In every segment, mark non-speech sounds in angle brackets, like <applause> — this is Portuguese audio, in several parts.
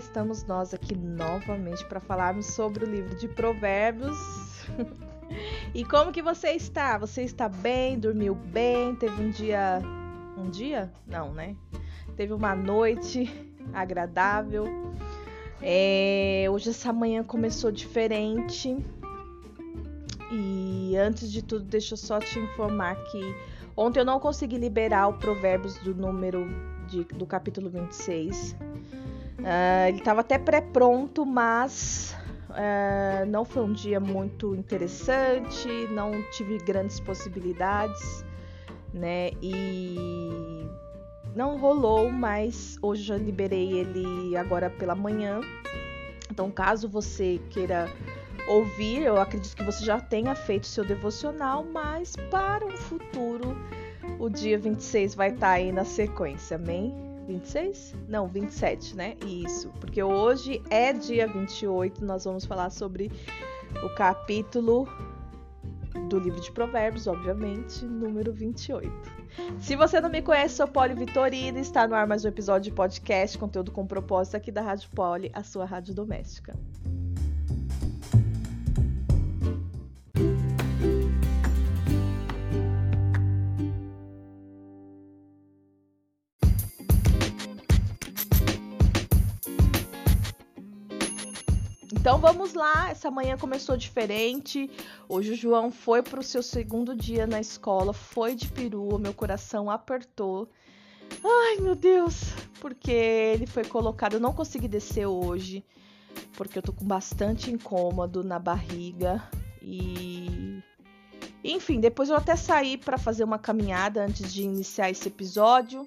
estamos nós aqui novamente para falarmos sobre o livro de Provérbios. <laughs> e como que você está? Você está bem? Dormiu bem? Teve um dia um dia? Não, né? Teve uma noite <laughs> agradável. É, hoje essa manhã começou diferente. E antes de tudo, deixa eu só te informar que ontem eu não consegui liberar o Provérbios do número de, do capítulo 26. Uh, ele estava até pré-pronto, mas uh, não foi um dia muito interessante, não tive grandes possibilidades, né? E não rolou, mas hoje já liberei ele agora pela manhã. Então, caso você queira ouvir, eu acredito que você já tenha feito seu devocional, mas para um futuro, o dia 26 vai estar tá aí na sequência, amém? 26? Não, 27, né? Isso, porque hoje é dia 28, nós vamos falar sobre o capítulo do livro de Provérbios, obviamente, número 28. Se você não me conhece, sou Poli Vitorino está no ar mais um episódio de podcast, conteúdo com propósito aqui da Rádio Poli, a sua rádio doméstica. Vamos lá, essa manhã começou diferente. Hoje o João foi para o seu segundo dia na escola, foi de perua, meu coração apertou. Ai meu Deus, porque ele foi colocado. Eu não consegui descer hoje, porque eu tô com bastante incômodo na barriga e. Enfim, depois eu até saí para fazer uma caminhada antes de iniciar esse episódio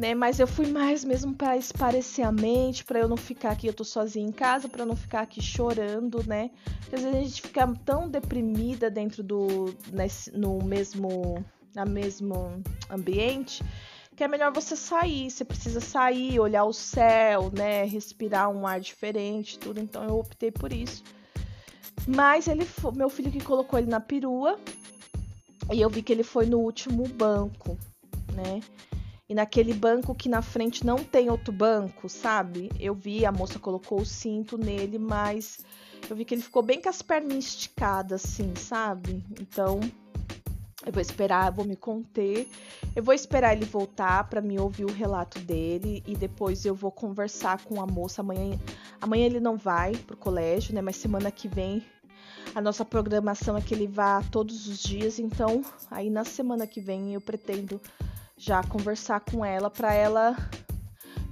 né? Mas eu fui mais mesmo para esparecer a mente, para eu não ficar aqui, eu tô sozinha em casa, para não ficar aqui chorando, né? Às vezes a gente fica tão deprimida dentro do nesse, no mesmo na mesmo ambiente que é melhor você sair, você precisa sair, olhar o céu, né, respirar um ar diferente, tudo. Então eu optei por isso. Mas ele, meu filho que colocou ele na perua, e eu vi que ele foi no último banco, né? E naquele banco que na frente não tem outro banco, sabe? Eu vi, a moça colocou o cinto nele, mas eu vi que ele ficou bem com as pernas esticadas, assim, sabe? Então, eu vou esperar, vou me conter. Eu vou esperar ele voltar para me ouvir o relato dele e depois eu vou conversar com a moça. Amanhã, amanhã ele não vai pro colégio, né? Mas semana que vem a nossa programação é que ele vá todos os dias. Então, aí na semana que vem eu pretendo já conversar com ela para ela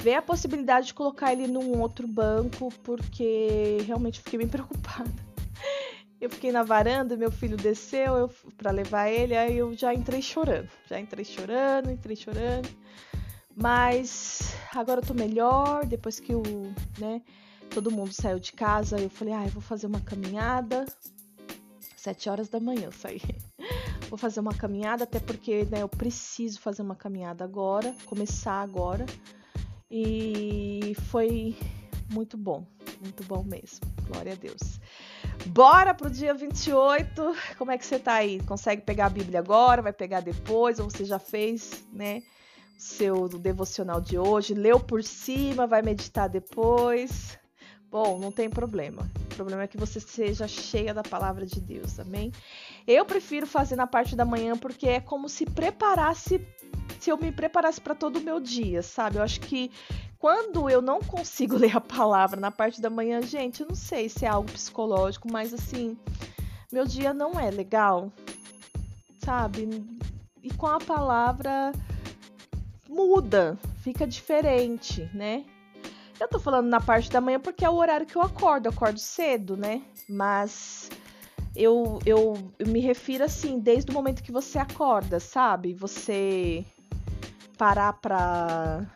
ver a possibilidade de colocar ele num outro banco, porque realmente fiquei bem <laughs> preocupada. Eu fiquei na varanda, meu filho desceu para levar ele, aí eu já entrei chorando. Já entrei chorando, entrei chorando. Mas agora eu tô melhor, depois que o, né, todo mundo saiu de casa, eu falei, ah, eu vou fazer uma caminhada. Sete horas da manhã eu saí. Vou fazer uma caminhada, até porque né, eu preciso fazer uma caminhada agora, começar agora. E foi muito bom, muito bom mesmo. Glória a Deus. Bora pro dia 28. Como é que você tá aí? Consegue pegar a Bíblia agora? Vai pegar depois? Ou você já fez, né? O seu devocional de hoje? Leu por cima, vai meditar depois? Bom, não tem problema. O problema é que você seja cheia da palavra de Deus, amém? Eu prefiro fazer na parte da manhã porque é como se preparasse, se eu me preparasse para todo o meu dia, sabe? Eu acho que quando eu não consigo <laughs> ler a palavra na parte da manhã, gente, eu não sei se é algo psicológico, mas assim, meu dia não é legal, sabe? E com a palavra muda, fica diferente, né? Eu tô falando na parte da manhã porque é o horário que eu acordo, eu acordo cedo, né? Mas eu, eu, me refiro assim, desde o momento que você acorda, sabe? Você parar pra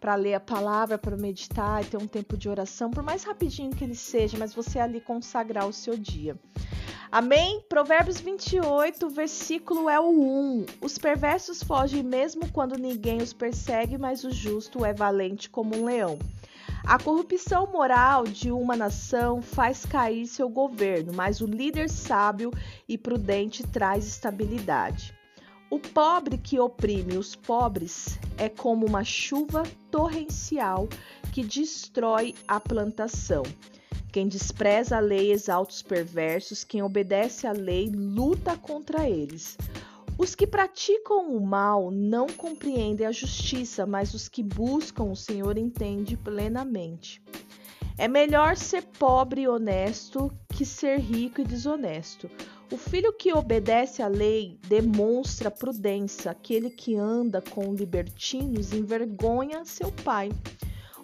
para ler a palavra, para meditar ter um tempo de oração, por mais rapidinho que ele seja, mas você ali consagrar o seu dia. Amém? Provérbios 28, versículo é o 1. Os perversos fogem mesmo quando ninguém os persegue, mas o justo é valente como um leão. A corrupção moral de uma nação faz cair seu governo, mas o líder sábio e prudente traz estabilidade. O pobre que oprime os pobres é como uma chuva torrencial que destrói a plantação. Quem despreza a lei exalta os perversos, quem obedece à lei luta contra eles. Os que praticam o mal não compreendem a justiça, mas os que buscam o Senhor entendem plenamente. É melhor ser pobre e honesto que ser rico e desonesto. O filho que obedece à lei demonstra prudência, aquele que anda com libertinos envergonha seu pai.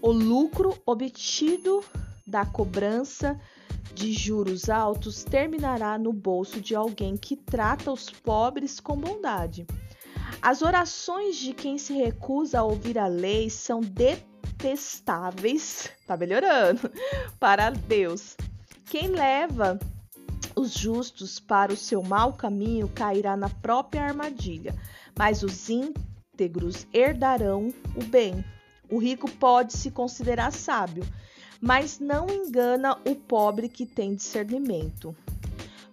O lucro obtido da cobrança de juros altos terminará no bolso de alguém que trata os pobres com bondade. As orações de quem se recusa a ouvir a lei são detestáveis, <laughs> tá melhorando, <laughs> para Deus. Quem leva os justos para o seu mau caminho cairá na própria armadilha, mas os íntegros herdarão o bem. O rico pode se considerar sábio, mas não engana o pobre que tem discernimento.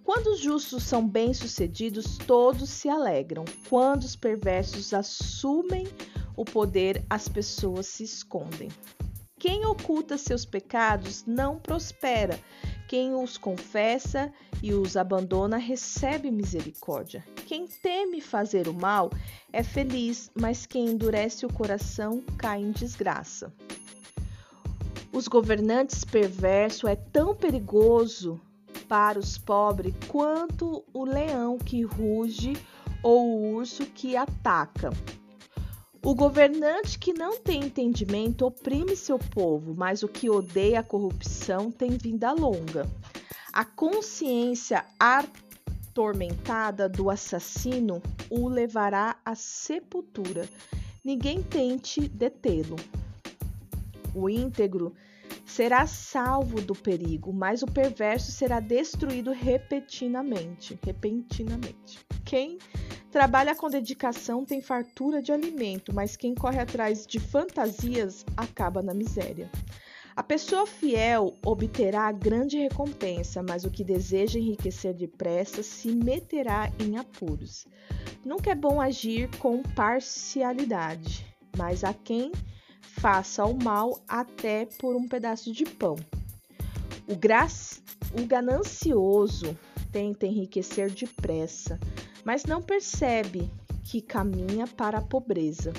Quando os justos são bem-sucedidos, todos se alegram. Quando os perversos assumem o poder, as pessoas se escondem. Quem oculta seus pecados não prospera. Quem os confessa e os abandona recebe misericórdia. Quem teme fazer o mal é feliz, mas quem endurece o coração cai em desgraça. Os governantes perversos é tão perigoso para os pobres quanto o leão que ruge ou o urso que ataca. O governante que não tem entendimento oprime seu povo, mas o que odeia a corrupção tem vida longa. A consciência atormentada do assassino o levará à sepultura. Ninguém tente detê-lo. O íntegro será salvo do perigo, mas o perverso será destruído repentinamente. Repentinamente. Quem trabalha com dedicação tem fartura de alimento, mas quem corre atrás de fantasias acaba na miséria. A pessoa fiel obterá grande recompensa, mas o que deseja enriquecer depressa se meterá em apuros. Nunca é bom agir com parcialidade, mas a quem faça o mal até por um pedaço de pão. O, o ganancioso tenta enriquecer depressa, mas não percebe que caminha para a pobreza.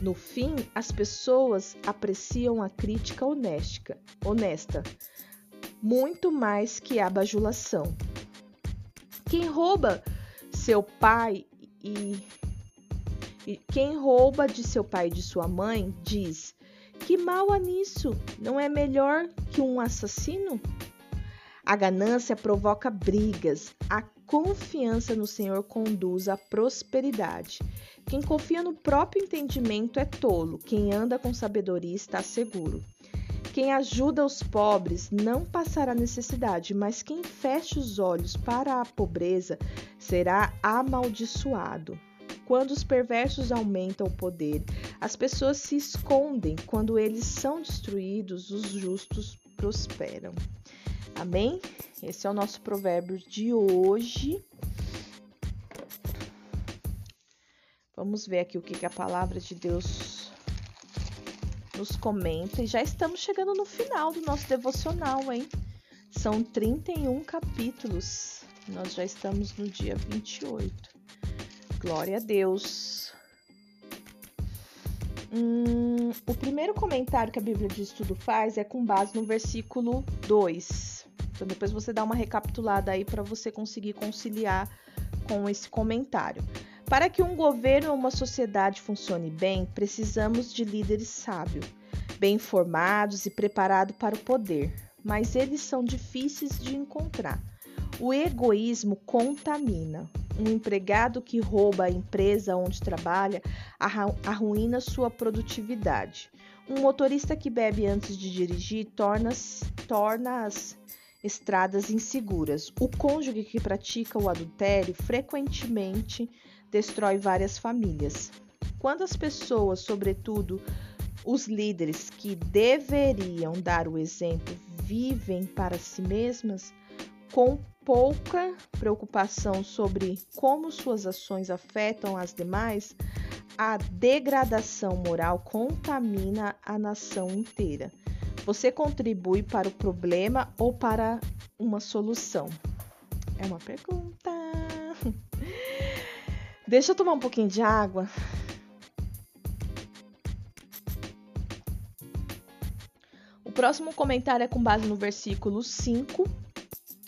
No fim, as pessoas apreciam a crítica honesta, honesta muito mais que a bajulação. Quem rouba seu pai e quem rouba de seu pai e de sua mãe diz: Que mal há nisso? Não é melhor que um assassino? A ganância provoca brigas, a confiança no Senhor conduz à prosperidade. Quem confia no próprio entendimento é tolo, quem anda com sabedoria está seguro. Quem ajuda os pobres não passará necessidade, mas quem fecha os olhos para a pobreza será amaldiçoado. Quando os perversos aumentam o poder, as pessoas se escondem. Quando eles são destruídos, os justos prosperam. Amém? Esse é o nosso provérbio de hoje. Vamos ver aqui o que, que a palavra de Deus nos comenta. E já estamos chegando no final do nosso devocional, hein? São 31 capítulos. Nós já estamos no dia 28. Glória a Deus. Hum, o primeiro comentário que a Bíblia de Estudo faz é com base no versículo 2. Então, depois você dá uma recapitulada aí para você conseguir conciliar com esse comentário. Para que um governo ou uma sociedade funcione bem, precisamos de líderes sábios, bem informados e preparados para o poder, mas eles são difíceis de encontrar. O egoísmo contamina. Um empregado que rouba a empresa onde trabalha arruína sua produtividade. Um motorista que bebe antes de dirigir torna, torna as estradas inseguras. O cônjuge que pratica o adultério frequentemente destrói várias famílias. Quando as pessoas, sobretudo os líderes que deveriam dar o exemplo, vivem para si mesmas, com pouca preocupação sobre como suas ações afetam as demais, a degradação moral contamina a nação inteira. Você contribui para o problema ou para uma solução? É uma pergunta. <laughs> Deixa eu tomar um pouquinho de água. O próximo comentário é com base no versículo 5.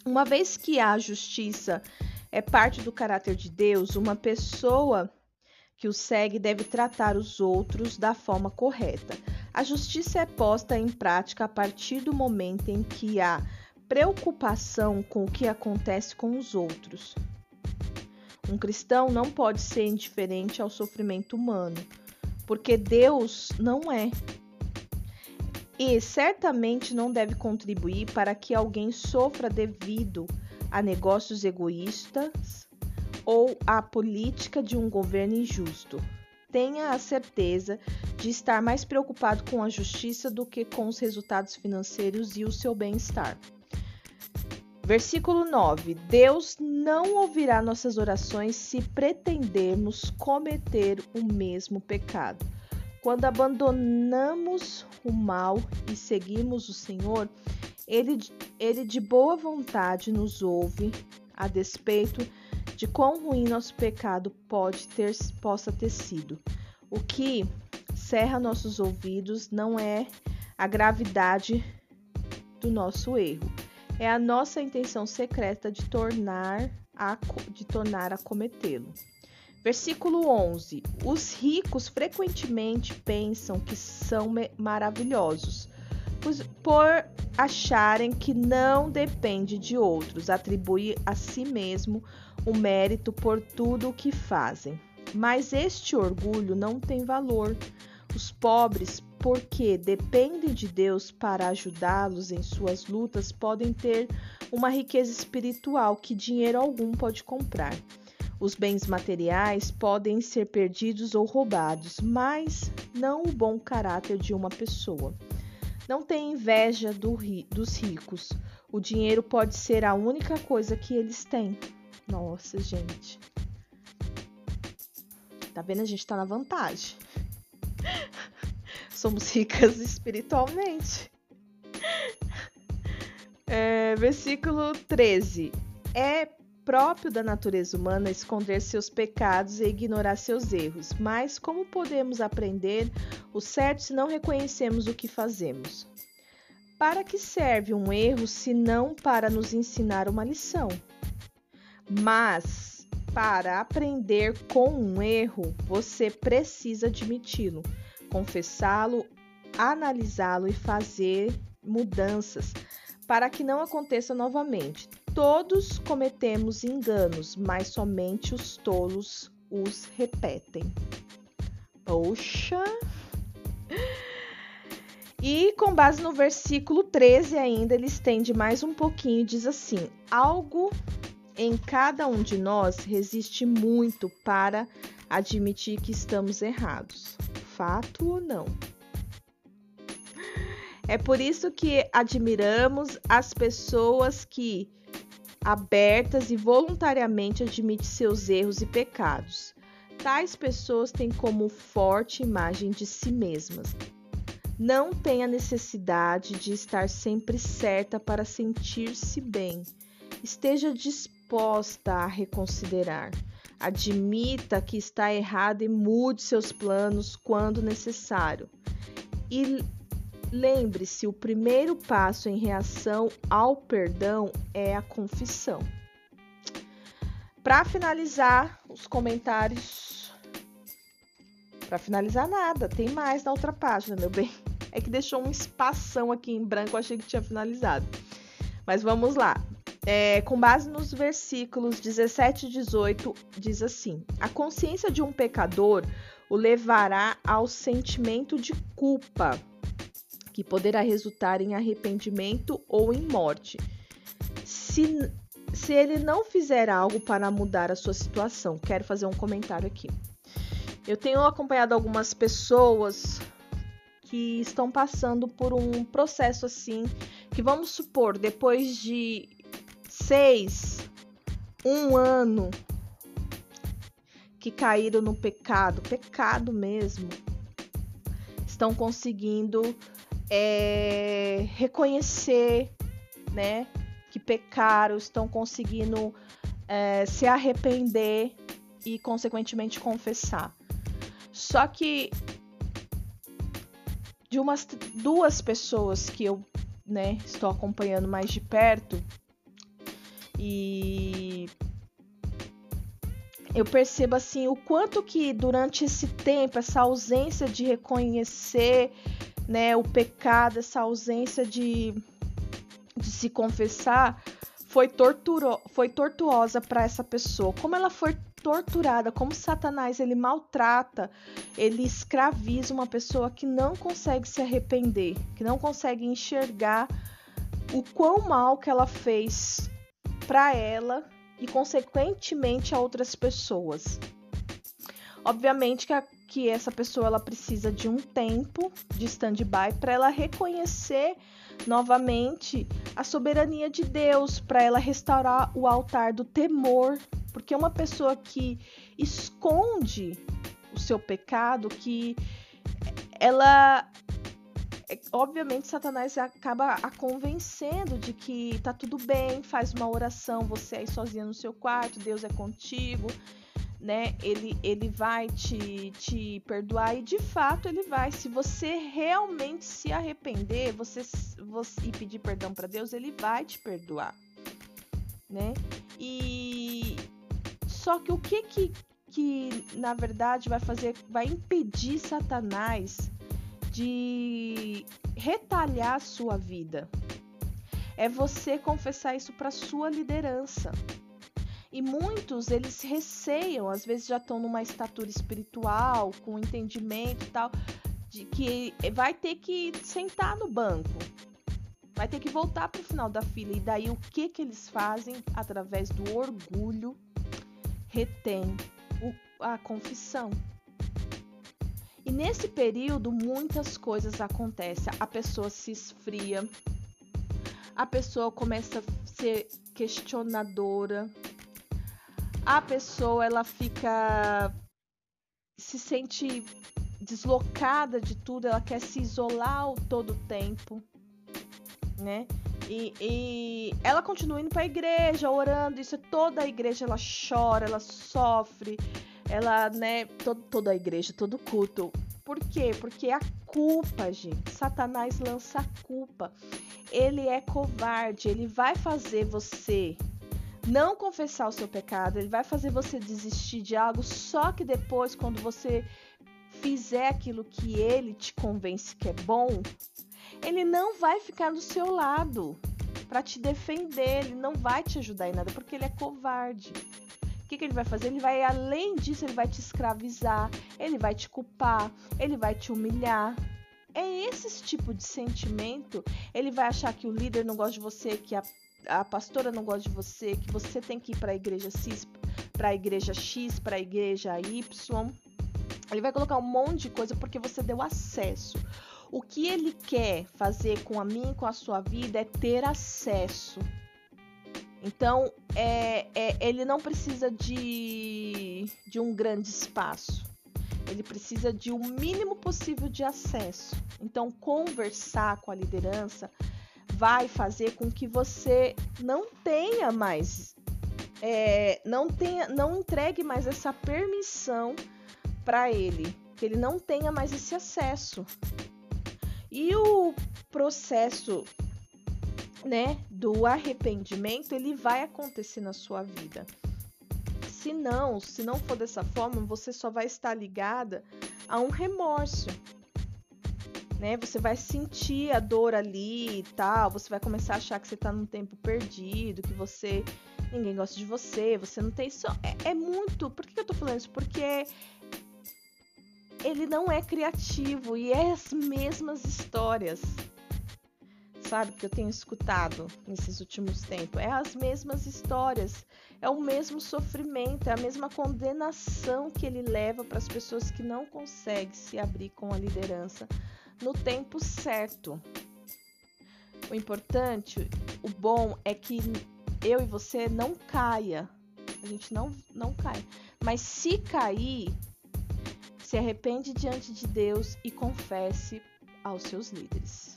Uma vez que a justiça é parte do caráter de Deus, uma pessoa que o segue deve tratar os outros da forma correta. A justiça é posta em prática a partir do momento em que há preocupação com o que acontece com os outros. Um cristão não pode ser indiferente ao sofrimento humano, porque Deus não é e certamente não deve contribuir para que alguém sofra devido a negócios egoístas ou à política de um governo injusto. Tenha a certeza de estar mais preocupado com a justiça do que com os resultados financeiros e o seu bem-estar. Versículo 9: Deus não ouvirá nossas orações se pretendermos cometer o mesmo pecado. Quando abandonamos o mal e seguimos o Senhor, ele, ele de boa vontade nos ouve, a despeito de quão ruim nosso pecado pode ter, possa ter sido. O que cerra nossos ouvidos não é a gravidade do nosso erro, é a nossa intenção secreta de tornar a, de tornar a cometê-lo. Versículo 11: Os ricos frequentemente pensam que são maravilhosos, por acharem que não depende de outros, atribui a si mesmo o mérito por tudo o que fazem. Mas este orgulho não tem valor. Os pobres, porque dependem de Deus para ajudá-los em suas lutas, podem ter uma riqueza espiritual que dinheiro algum pode comprar. Os bens materiais podem ser perdidos ou roubados, mas não o bom caráter de uma pessoa. Não tenha inveja do ri dos ricos. O dinheiro pode ser a única coisa que eles têm. Nossa, gente. Tá vendo? A gente tá na vantagem. <laughs> Somos ricas espiritualmente. É, versículo 13. É próprio da natureza humana esconder seus pecados e ignorar seus erros, mas como podemos aprender o certo se não reconhecemos o que fazemos? Para que serve um erro se não para nos ensinar uma lição? Mas para aprender com um erro, você precisa admiti-lo, confessá-lo, analisá-lo e fazer mudanças para que não aconteça novamente. Todos cometemos enganos, mas somente os tolos os repetem. Poxa! E com base no versículo 13 ainda, ele estende mais um pouquinho e diz assim: Algo em cada um de nós resiste muito para admitir que estamos errados. Fato ou não? É por isso que admiramos as pessoas que abertas e voluntariamente admite seus erros e pecados. Tais pessoas têm como forte imagem de si mesmas. Não tem a necessidade de estar sempre certa para sentir-se bem. Esteja disposta a reconsiderar. Admita que está errada e mude seus planos quando necessário. E Lembre-se, o primeiro passo em reação ao perdão é a confissão. Para finalizar os comentários, para finalizar nada, tem mais na outra página, meu bem. É que deixou um espação aqui em branco, achei que tinha finalizado. Mas vamos lá. É, com base nos versículos 17 e 18, diz assim: A consciência de um pecador o levará ao sentimento de culpa que poderá resultar em arrependimento ou em morte, se, se ele não fizer algo para mudar a sua situação. Quero fazer um comentário aqui. Eu tenho acompanhado algumas pessoas que estão passando por um processo assim, que vamos supor, depois de seis, um ano que caíram no pecado, pecado mesmo, estão conseguindo é, reconhecer, né, que pecaram, estão conseguindo é, se arrepender e, consequentemente, confessar. Só que de umas duas pessoas que eu né, estou acompanhando mais de perto e eu percebo assim o quanto que durante esse tempo essa ausência de reconhecer né, o pecado, essa ausência de, de se confessar foi, torturo, foi tortuosa para essa pessoa. Como ela foi torturada, como Satanás ele maltrata, ele escraviza uma pessoa que não consegue se arrepender, que não consegue enxergar o quão mal que ela fez para ela e consequentemente a outras pessoas. Obviamente que, a, que essa pessoa ela precisa de um tempo de stand-by para ela reconhecer novamente a soberania de Deus para ela restaurar o altar do temor, porque uma pessoa que esconde o seu pecado, que ela obviamente Satanás acaba a convencendo de que tá tudo bem, faz uma oração, você aí sozinha no seu quarto, Deus é contigo né? Ele, ele vai te, te perdoar e de fato ele vai. Se você realmente se arrepender, você, você e pedir perdão para Deus, ele vai te perdoar, né? E só que o que que que na verdade vai fazer, vai impedir Satanás de retalhar a sua vida? É você confessar isso para sua liderança. E muitos, eles receiam, às vezes já estão numa estatura espiritual, com entendimento e tal, de que vai ter que sentar no banco. Vai ter que voltar para o final da fila. E daí o que que eles fazem? Através do orgulho, retém o, a confissão. E nesse período muitas coisas acontecem. A pessoa se esfria, a pessoa começa a ser questionadora, a pessoa ela fica se sente deslocada de tudo, ela quer se isolar todo o tempo, né? E, e ela continua indo para a igreja, orando, isso é toda a igreja, ela chora, ela sofre, ela, né, todo, toda a igreja, todo culto. Por quê? Porque a culpa, gente, Satanás lança a culpa. Ele é covarde, ele vai fazer você não confessar o seu pecado, ele vai fazer você desistir de algo, só que depois, quando você fizer aquilo que ele te convence que é bom, ele não vai ficar do seu lado para te defender, ele não vai te ajudar em nada, porque ele é covarde. O que, que ele vai fazer? Ele vai, além disso, ele vai te escravizar, ele vai te culpar, ele vai te humilhar. É esse tipo de sentimento. Ele vai achar que o líder não gosta de você, que a a pastora não gosta de você, que você tem que ir para a igreja X, para a igreja X, para a igreja Y. Ele vai colocar um monte de coisa porque você deu acesso. O que ele quer fazer com a mim, com a sua vida, é ter acesso. Então, é, é, ele não precisa de, de um grande espaço. Ele precisa de o um mínimo possível de acesso. Então, conversar com a liderança vai fazer com que você não tenha mais, é, não tenha, não entregue mais essa permissão para ele, que ele não tenha mais esse acesso. E o processo, né, do arrependimento, ele vai acontecer na sua vida. Se não, se não for dessa forma, você só vai estar ligada a um remorso né? Você vai sentir a dor ali e tal, você vai começar a achar que você tá num tempo perdido, que você ninguém gosta de você, você não tem só é, é muito. Por que eu tô falando isso? Porque ele não é criativo e é as mesmas histórias. Sabe que eu tenho escutado nesses últimos tempos, é as mesmas histórias, é o mesmo sofrimento, é a mesma condenação que ele leva para as pessoas que não conseguem se abrir com a liderança no tempo certo. O importante, o bom é que eu e você não caia. A gente não, não cai. Mas se cair, se arrepende diante de Deus e confesse aos seus líderes.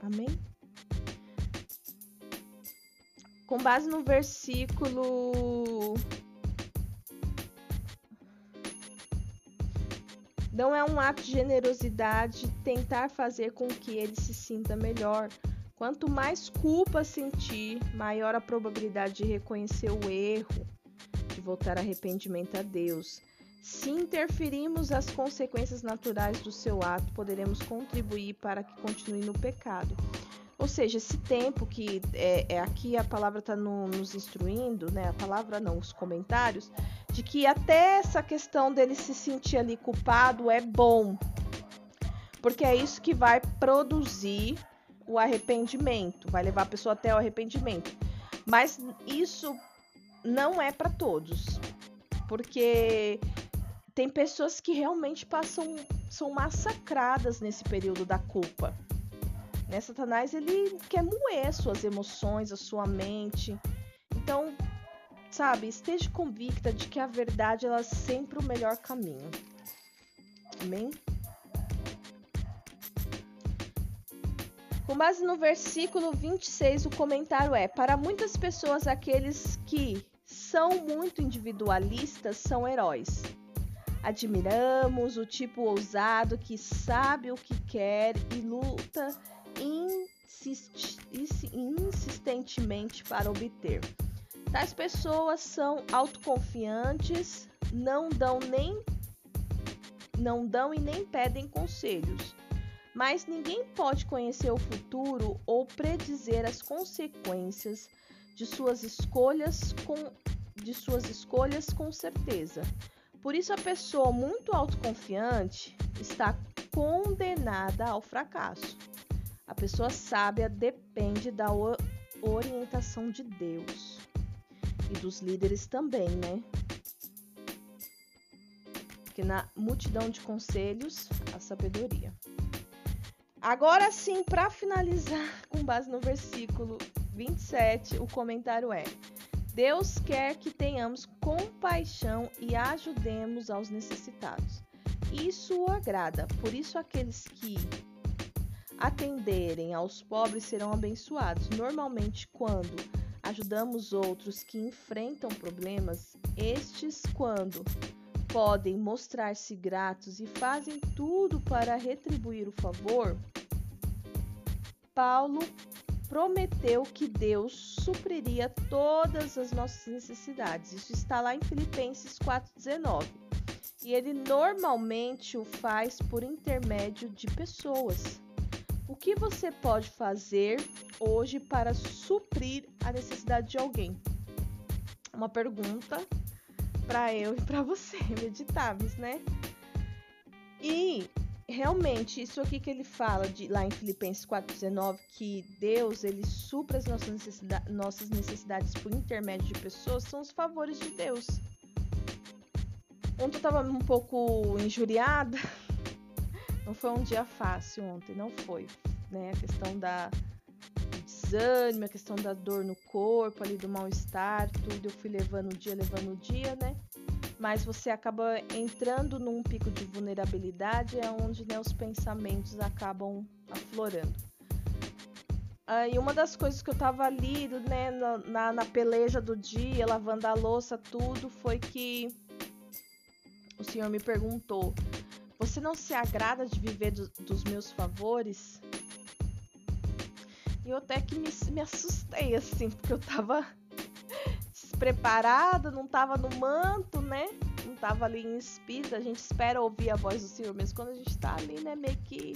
Amém? Com base no versículo. Não é um ato de generosidade tentar fazer com que ele se sinta melhor. Quanto mais culpa sentir, maior a probabilidade de reconhecer o erro, de voltar arrependimento a Deus. Se interferirmos as consequências naturais do seu ato, poderemos contribuir para que continue no pecado. Ou seja, esse tempo que é, é aqui a palavra está no, nos instruindo, né? A palavra não, os comentários, de que até essa questão dele se sentir ali culpado é bom, porque é isso que vai produzir o arrependimento, vai levar a pessoa até o arrependimento. Mas isso não é para todos, porque tem pessoas que realmente passam são massacradas nesse período da culpa. Né? Satanás ele quer moer suas emoções, a sua mente. Então, sabe, esteja convicta de que a verdade ela é sempre o melhor caminho. Amém? Com base no versículo 26, o comentário é: Para muitas pessoas, aqueles que são muito individualistas são heróis. Admiramos o tipo ousado que sabe o que quer e luta insist, insistentemente para obter. Tais pessoas são autoconfiantes, não dão nem não dão e nem pedem conselhos. Mas ninguém pode conhecer o futuro ou predizer as consequências de suas escolhas com de suas escolhas com certeza. Por isso a pessoa muito autoconfiante está condenada ao fracasso. A pessoa sábia depende da orientação de Deus e dos líderes também, né? Porque na multidão de conselhos, a sabedoria. Agora sim, para finalizar, <laughs> com base no versículo 27, o comentário é: Deus quer que tenhamos compaixão e ajudemos aos necessitados. Isso o agrada, por isso aqueles que atenderem aos pobres serão abençoados. Normalmente, quando ajudamos outros que enfrentam problemas, estes, quando podem mostrar-se gratos e fazem tudo para retribuir o favor, Paulo prometeu que Deus supriria todas as nossas necessidades. Isso está lá em Filipenses 4,19. E ele normalmente o faz por intermédio de pessoas. O que você pode fazer hoje para suprir a necessidade de alguém? Uma pergunta para eu e para você <laughs> meditarmos, né? E realmente isso aqui que ele fala de lá em Filipenses 4:19 que Deus ele supra as nossas, necessidades, nossas necessidades por intermédio de pessoas são os favores de Deus. Ontem eu tava um pouco injuriada <laughs> não foi um dia fácil ontem, não foi. Né? A questão da desânimo, a questão da dor no corpo, ali do mal-estar, tudo eu fui levando o dia, levando o dia, né? Mas você acaba entrando num pico de vulnerabilidade, é onde né, os pensamentos acabam aflorando. Ah, e uma das coisas que eu tava ali, né, na, na peleja do dia, lavando a louça, tudo, foi que o senhor me perguntou você não se agrada de viver do, dos meus favores? E eu até que me, me assustei, assim, porque eu tava <laughs> despreparada, não tava no manto, né? Não tava ali em espírito. A gente espera ouvir a voz do Senhor, mesmo quando a gente tá ali, né? Meio que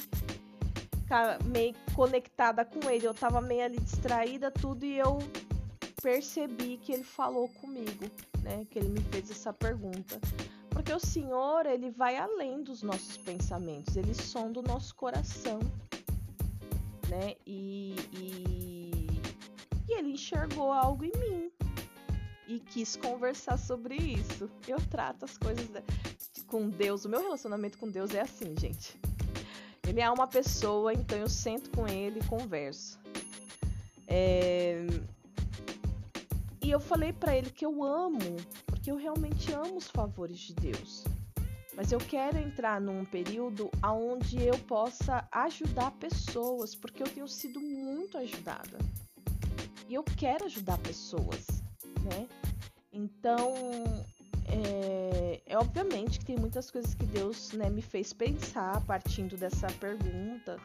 meio conectada com ele. Eu tava meio ali distraída, tudo, e eu percebi que ele falou comigo, né? Que ele me fez essa pergunta. Porque o Senhor, ele vai além dos nossos pensamentos, ele sonda o nosso coração, né? E, e, e ele enxergou algo em mim e quis conversar sobre isso. Eu trato as coisas com Deus, o meu relacionamento com Deus é assim, gente. Ele é uma pessoa, então eu sento com ele e converso. É... e eu falei para ele que eu amo, porque eu realmente amo os favores de Deus. Mas eu quero entrar num período onde eu possa ajudar pessoas, porque eu tenho sido muito ajudada. E eu quero ajudar pessoas, né? Então, é, é, obviamente que tem muitas coisas que Deus né, me fez pensar partindo dessa pergunta,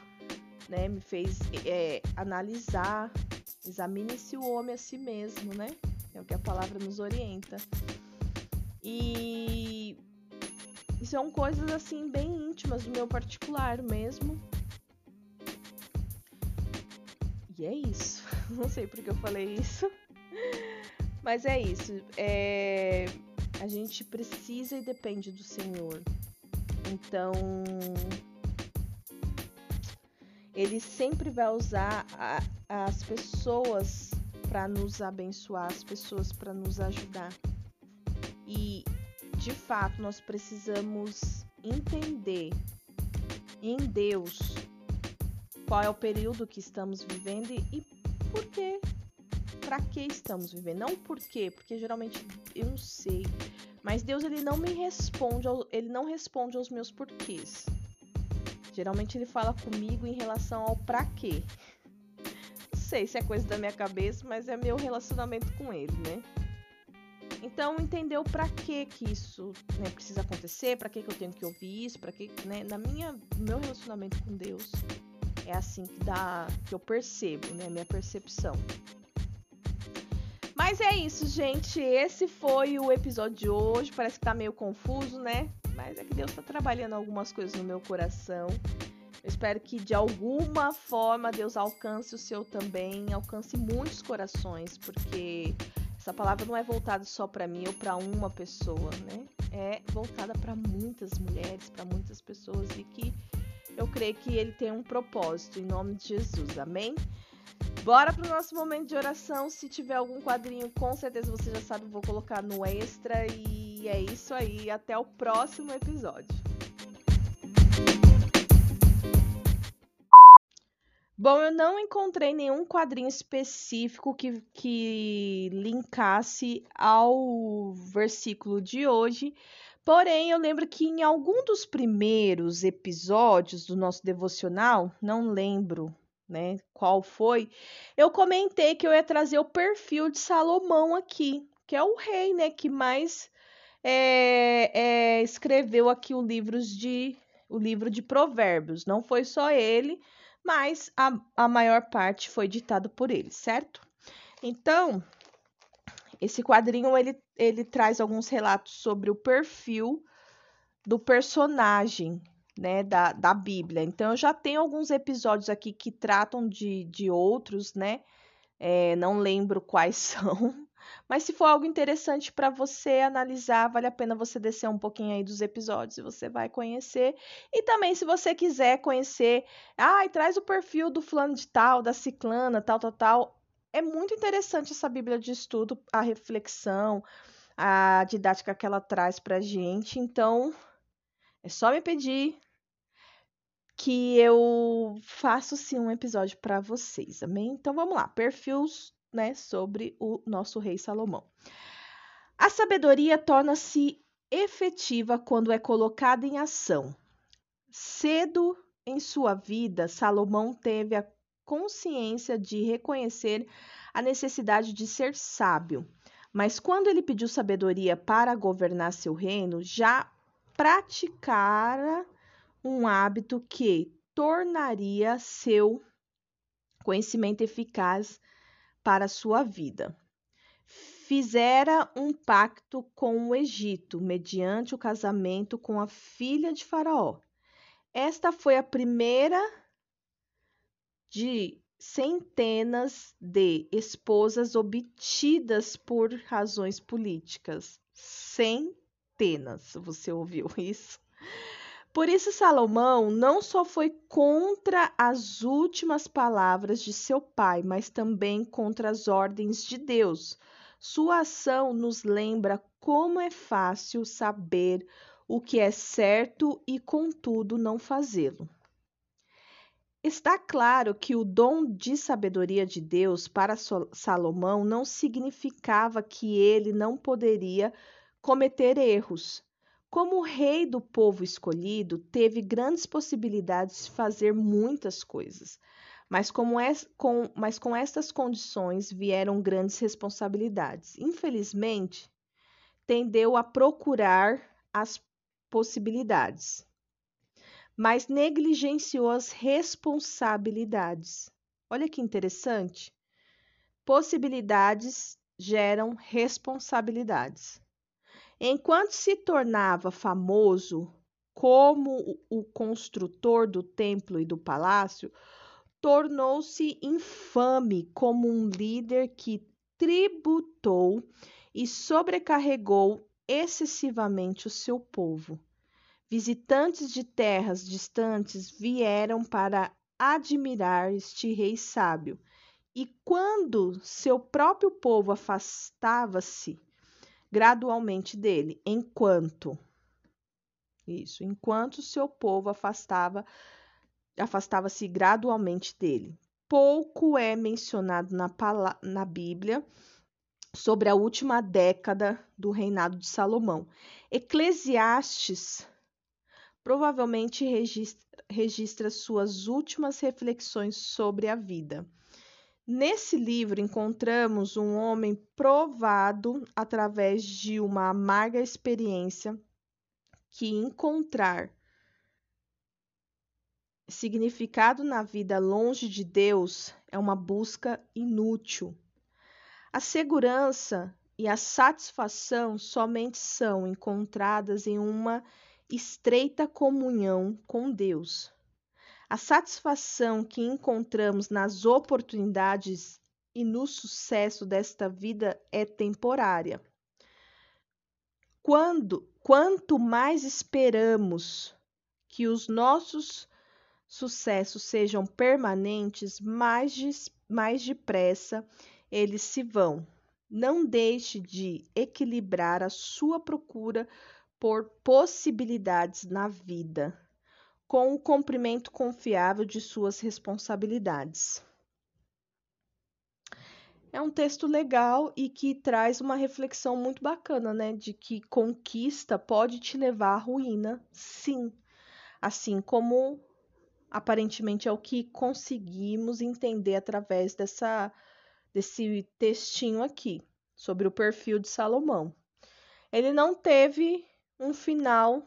né? Me fez é, analisar, examine-se o homem a si mesmo, né? É o que a palavra nos orienta. E são coisas assim bem íntimas do meu particular mesmo. E é isso. <laughs> Não sei porque eu falei isso. Mas é isso. É... A gente precisa e depende do Senhor. Então, ele sempre vai usar a, as pessoas para nos abençoar, as pessoas para nos ajudar. E de fato nós precisamos entender em Deus qual é o período que estamos vivendo e por quê para que estamos vivendo. Não por quê, porque geralmente eu não sei. Mas Deus ele não me responde, ele não responde aos meus porquês. Geralmente ele fala comigo em relação ao para quê. <laughs> Não sei se é coisa da minha cabeça, mas é meu relacionamento com ele, né? Então entender o para que que isso né, precisa acontecer, para que que eu tenho que ouvir isso, para que, né, na minha meu relacionamento com Deus é assim que dá que eu percebo, né, minha percepção. Mas é isso, gente. Esse foi o episódio de hoje. Parece que tá meio confuso, né? Mas é que Deus tá trabalhando algumas coisas no meu coração. Eu espero que de alguma forma Deus alcance o seu também, alcance muitos corações, porque essa palavra não é voltada só para mim ou para uma pessoa, né? É voltada para muitas mulheres, para muitas pessoas e que eu creio que ele tem um propósito em nome de Jesus. Amém? Bora pro nosso momento de oração. Se tiver algum quadrinho, com certeza você já sabe, vou colocar no extra. E é isso aí. Até o próximo episódio. Bom, eu não encontrei nenhum quadrinho específico que, que linkasse ao versículo de hoje. Porém, eu lembro que em algum dos primeiros episódios do nosso devocional, não lembro né? Qual foi? Eu comentei que eu ia trazer o perfil de Salomão aqui, que é o rei, né? Que mais é, é, escreveu aqui o livro de o livro de Provérbios. Não foi só ele, mas a, a maior parte foi ditado por ele, certo? Então, esse quadrinho ele, ele traz alguns relatos sobre o perfil do personagem né, da, da Bíblia. Então, eu já tenho alguns episódios aqui que tratam de, de outros, né? É, não lembro quais <laughs> são, mas se for algo interessante para você analisar, vale a pena você descer um pouquinho aí dos episódios e você vai conhecer. E também, se você quiser conhecer, ai, ah, traz o perfil do fulano de tal, da ciclana, tal, tal, tal. É muito interessante essa Bíblia de estudo, a reflexão, a didática que ela traz pra gente. Então, é só me pedir que eu faço sim um episódio para vocês, amém? Então vamos lá, perfis, né, sobre o nosso rei Salomão. A sabedoria torna-se efetiva quando é colocada em ação. Cedo em sua vida, Salomão teve a consciência de reconhecer a necessidade de ser sábio. Mas quando ele pediu sabedoria para governar seu reino, já praticara um hábito que tornaria seu conhecimento eficaz para sua vida. Fizera um pacto com o Egito, mediante o casamento com a filha de Faraó. Esta foi a primeira de centenas de esposas obtidas por razões políticas. Centenas, você ouviu isso? Por isso, Salomão não só foi contra as últimas palavras de seu pai, mas também contra as ordens de Deus. Sua ação nos lembra como é fácil saber o que é certo e, contudo, não fazê-lo. Está claro que o dom de sabedoria de Deus para Salomão não significava que ele não poderia cometer erros. Como rei do povo escolhido, teve grandes possibilidades de fazer muitas coisas, mas, como é, com, mas com estas condições vieram grandes responsabilidades. Infelizmente, tendeu a procurar as possibilidades mas negligenciou as responsabilidades. Olha que interessante. Possibilidades geram responsabilidades. Enquanto se tornava famoso como o construtor do templo e do palácio, tornou-se infame como um líder que tributou e sobrecarregou excessivamente o seu povo. Visitantes de terras distantes vieram para admirar este rei sábio. E quando seu próprio povo afastava-se gradualmente dele, enquanto isso, enquanto seu povo afastava afastava-se gradualmente dele. Pouco é mencionado na, na Bíblia sobre a última década do reinado de Salomão. Eclesiastes provavelmente registra, registra suas últimas reflexões sobre a vida. Nesse livro encontramos um homem provado através de uma amarga experiência que encontrar significado na vida longe de Deus é uma busca inútil. A segurança e a satisfação somente são encontradas em uma estreita comunhão com Deus. A satisfação que encontramos nas oportunidades e no sucesso desta vida é temporária. Quando, quanto mais esperamos que os nossos sucessos sejam permanentes, mais, de, mais depressa eles se vão. Não deixe de equilibrar a sua procura por possibilidades na vida, com o cumprimento confiável de suas responsabilidades. É um texto legal e que traz uma reflexão muito bacana, né? De que conquista pode te levar à ruína, sim. Assim como aparentemente é o que conseguimos entender através dessa, desse textinho aqui, sobre o perfil de Salomão. Ele não teve um final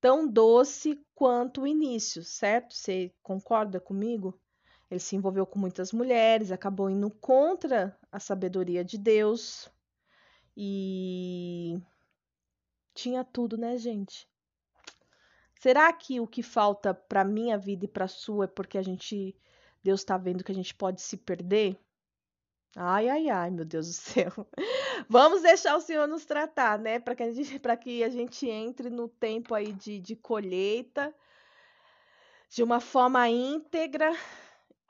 tão doce quanto o início, certo? Você concorda comigo? Ele se envolveu com muitas mulheres, acabou indo contra a sabedoria de Deus e tinha tudo, né, gente? Será que o que falta para minha vida e para sua é porque a gente Deus está vendo que a gente pode se perder? Ai, ai, ai, meu Deus do <laughs> céu. Vamos deixar o Senhor nos tratar, né? Para que, a gente, que a gente entre no tempo aí de, de colheita de uma forma íntegra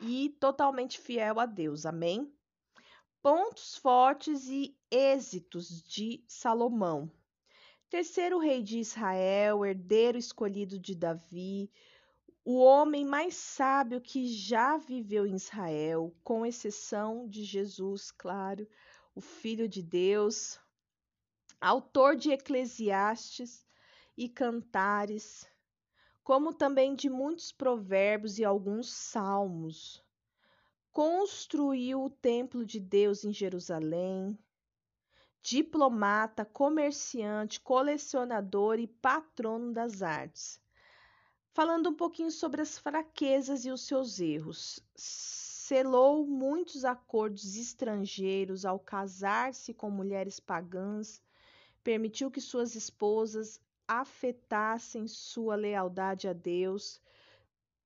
e totalmente fiel a Deus. Amém? Pontos fortes e êxitos de Salomão. Terceiro rei de Israel, herdeiro escolhido de Davi, o homem mais sábio que já viveu em Israel, com exceção de Jesus, claro, o Filho de Deus, autor de Eclesiastes e Cantares, como também de muitos provérbios e alguns salmos. Construiu o templo de Deus em Jerusalém. Diplomata, comerciante, colecionador e patrono das artes falando um pouquinho sobre as fraquezas e os seus erros. Selou muitos acordos estrangeiros ao casar-se com mulheres pagãs, permitiu que suas esposas afetassem sua lealdade a Deus,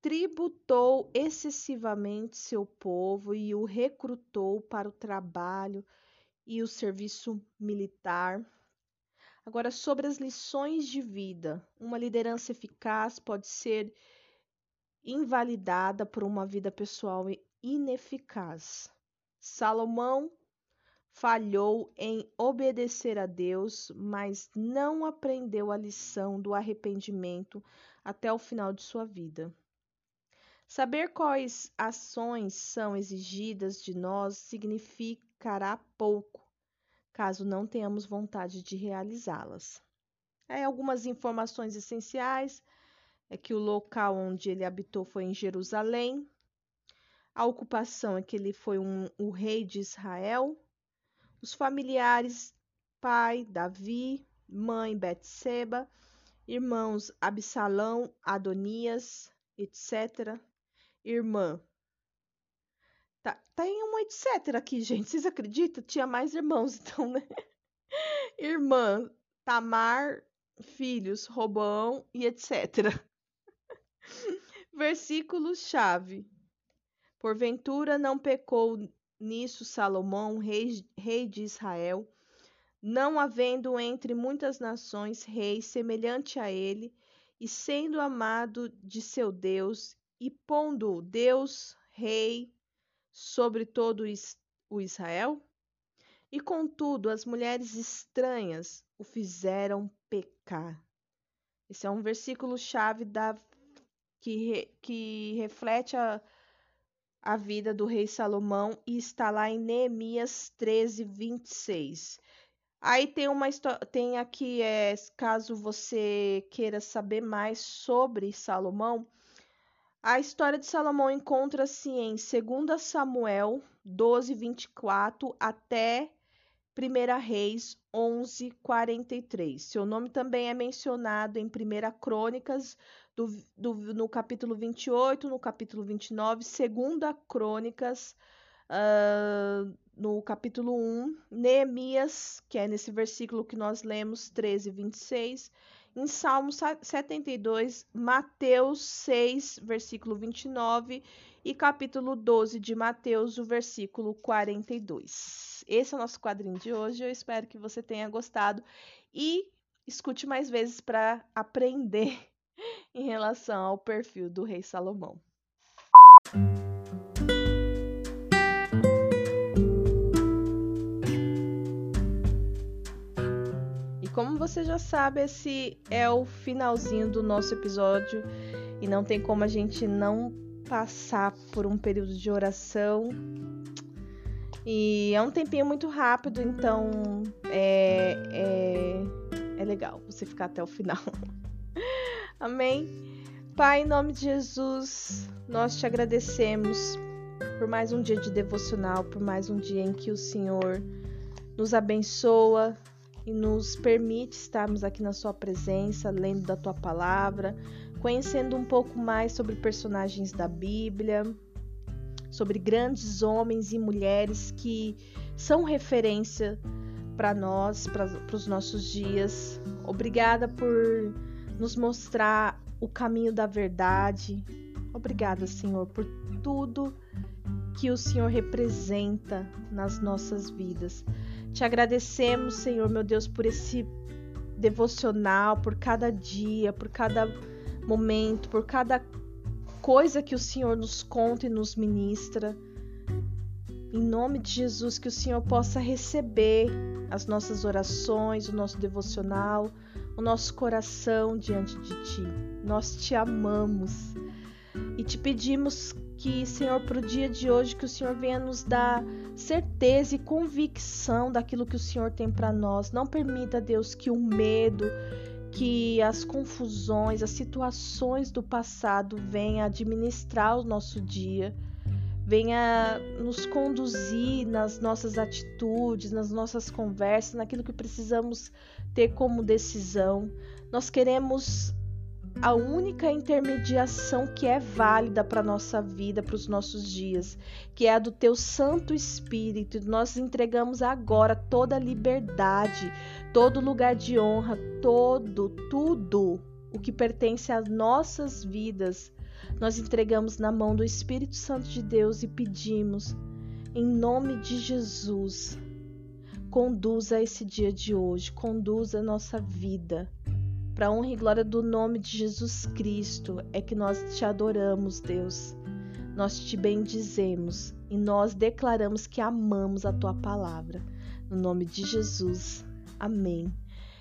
tributou excessivamente seu povo e o recrutou para o trabalho e o serviço militar Agora, sobre as lições de vida, uma liderança eficaz pode ser invalidada por uma vida pessoal ineficaz. Salomão falhou em obedecer a Deus, mas não aprendeu a lição do arrependimento até o final de sua vida. Saber quais ações são exigidas de nós significará pouco, caso não tenhamos vontade de realizá-las. É, algumas informações essenciais é que o local onde ele habitou foi em Jerusalém. A ocupação é que ele foi um, o rei de Israel. Os familiares, pai Davi, mãe Betseba, irmãos Absalão, Adonias, etc. Irmã. Tá, tá em um etc aqui, gente. Vocês acreditam? Tinha mais irmãos, <laughs> então, né? Irmã, Tamar, filhos, Robão e etc. <laughs> Versículo-chave. Porventura não pecou nisso Salomão, rei, rei de Israel, não havendo entre muitas nações rei semelhante a ele, e sendo amado de seu Deus, e pondo Deus rei sobre todo o Israel? E contudo, as mulheres estranhas o fizeram pecar. Esse é um versículo chave da que, que reflete a, a vida do rei Salomão e está lá em Neemias 13, 26. Aí tem uma tem aqui, é, caso você queira saber mais sobre Salomão, a história de Salomão encontra-se em 2 Samuel 12, 24 até 1 Reis 11, 43. Seu nome também é mencionado em 1 Crônicas, do, do, no capítulo 28, no capítulo 29, 2 Crônicas, uh, no capítulo 1, Neemias, que é nesse versículo que nós lemos, 13 e 26, em Salmo 72, Mateus 6, versículo 29 e capítulo 12 de Mateus, o versículo 42. Esse é o nosso quadrinho de hoje. Eu espero que você tenha gostado e escute mais vezes para aprender <laughs> em relação ao perfil do rei Salomão. Como você já sabe, esse é o finalzinho do nosso episódio e não tem como a gente não passar por um período de oração. E é um tempinho muito rápido, então é, é, é legal você ficar até o final. <laughs> Amém? Pai, em nome de Jesus, nós te agradecemos por mais um dia de devocional, por mais um dia em que o Senhor nos abençoa, e nos permite estarmos aqui na Sua presença, lendo da Tua palavra, conhecendo um pouco mais sobre personagens da Bíblia, sobre grandes homens e mulheres que são referência para nós, para os nossos dias. Obrigada por nos mostrar o caminho da verdade. Obrigada, Senhor, por tudo que o Senhor representa nas nossas vidas. Te agradecemos, Senhor, meu Deus, por esse devocional, por cada dia, por cada momento, por cada coisa que o Senhor nos conta e nos ministra. Em nome de Jesus, que o Senhor possa receber as nossas orações, o nosso devocional, o nosso coração diante de Ti. Nós te amamos e te pedimos que, Senhor, para o dia de hoje, que o Senhor venha nos dar certeza e convicção daquilo que o Senhor tem para nós. Não permita, Deus, que o medo, que as confusões, as situações do passado venham administrar o nosso dia, venha nos conduzir nas nossas atitudes, nas nossas conversas, naquilo que precisamos ter como decisão. Nós queremos a única intermediação que é válida para a nossa vida, para os nossos dias, que é a do Teu Santo Espírito. Nós entregamos agora toda a liberdade, todo lugar de honra, todo, tudo o que pertence às nossas vidas. Nós entregamos na mão do Espírito Santo de Deus e pedimos, em nome de Jesus, conduza esse dia de hoje, conduza a nossa vida para honra e glória do nome de Jesus Cristo é que nós te adoramos, Deus. Nós te bendizemos e nós declaramos que amamos a tua palavra. No nome de Jesus. Amém.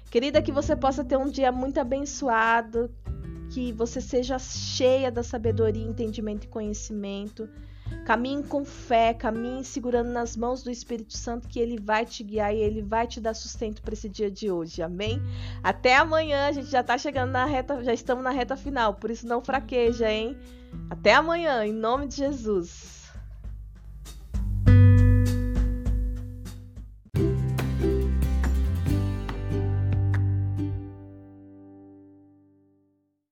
Querida, que você possa ter um dia muito abençoado, que você seja cheia da sabedoria, entendimento e conhecimento. Caminhe com fé, caminhe segurando nas mãos do Espírito Santo, que ele vai te guiar e ele vai te dar sustento para esse dia de hoje. Amém? Até amanhã, a gente já tá chegando na reta, já estamos na reta final, por isso não fraqueja, hein? Até amanhã, em nome de Jesus.